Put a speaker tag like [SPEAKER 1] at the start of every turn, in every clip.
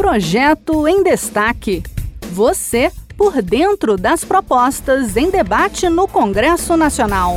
[SPEAKER 1] Projeto em Destaque. Você por dentro das propostas em debate no Congresso Nacional.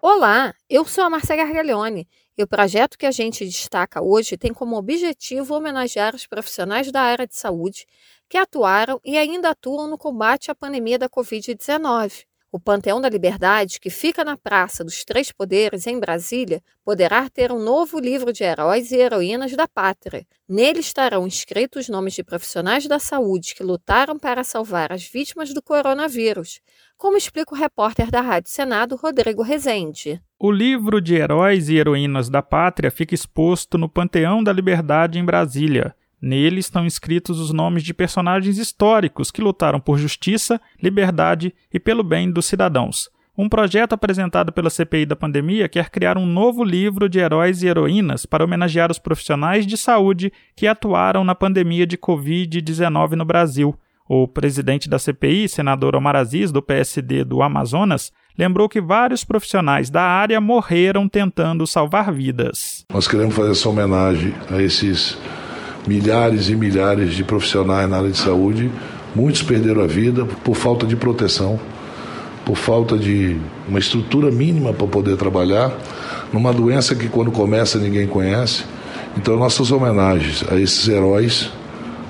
[SPEAKER 2] Olá, eu sou a Marcia Gargaglione e o projeto que a gente destaca hoje tem como objetivo homenagear os profissionais da área de saúde que atuaram e ainda atuam no combate à pandemia da Covid-19. O Panteão da Liberdade, que fica na Praça dos Três Poderes, em Brasília, poderá ter um novo livro de heróis e heroínas da pátria. Nele estarão inscritos nomes de profissionais da saúde que lutaram para salvar as vítimas do coronavírus, como explica o repórter da Rádio Senado, Rodrigo Rezende.
[SPEAKER 3] O livro de heróis e heroínas da pátria fica exposto no Panteão da Liberdade, em Brasília. Nele estão inscritos os nomes de personagens históricos que lutaram por justiça, liberdade e pelo bem dos cidadãos. Um projeto apresentado pela CPI da pandemia quer criar um novo livro de heróis e heroínas para homenagear os profissionais de saúde que atuaram na pandemia de Covid-19 no Brasil. O presidente da CPI, senador Omar Aziz, do PSD do Amazonas, lembrou que vários profissionais da área morreram tentando salvar vidas.
[SPEAKER 4] Nós queremos fazer essa homenagem a esses milhares e milhares de profissionais na área de saúde. Muitos perderam a vida por falta de proteção, por falta de uma estrutura mínima para poder trabalhar, numa doença que quando começa ninguém conhece. Então, nossas homenagens a esses heróis,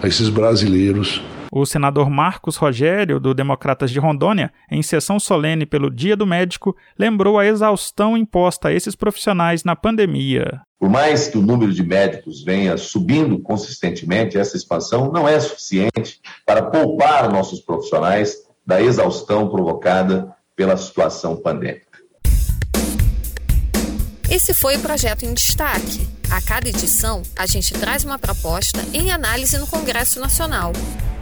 [SPEAKER 4] a esses brasileiros
[SPEAKER 3] o senador Marcos Rogério, do Democratas de Rondônia, em sessão solene pelo Dia do Médico, lembrou a exaustão imposta a esses profissionais na pandemia.
[SPEAKER 5] Por mais que o número de médicos venha subindo consistentemente, essa expansão não é suficiente para poupar nossos profissionais da exaustão provocada pela situação pandêmica.
[SPEAKER 2] Esse foi o projeto em destaque. A cada edição, a gente traz uma proposta em análise no Congresso Nacional.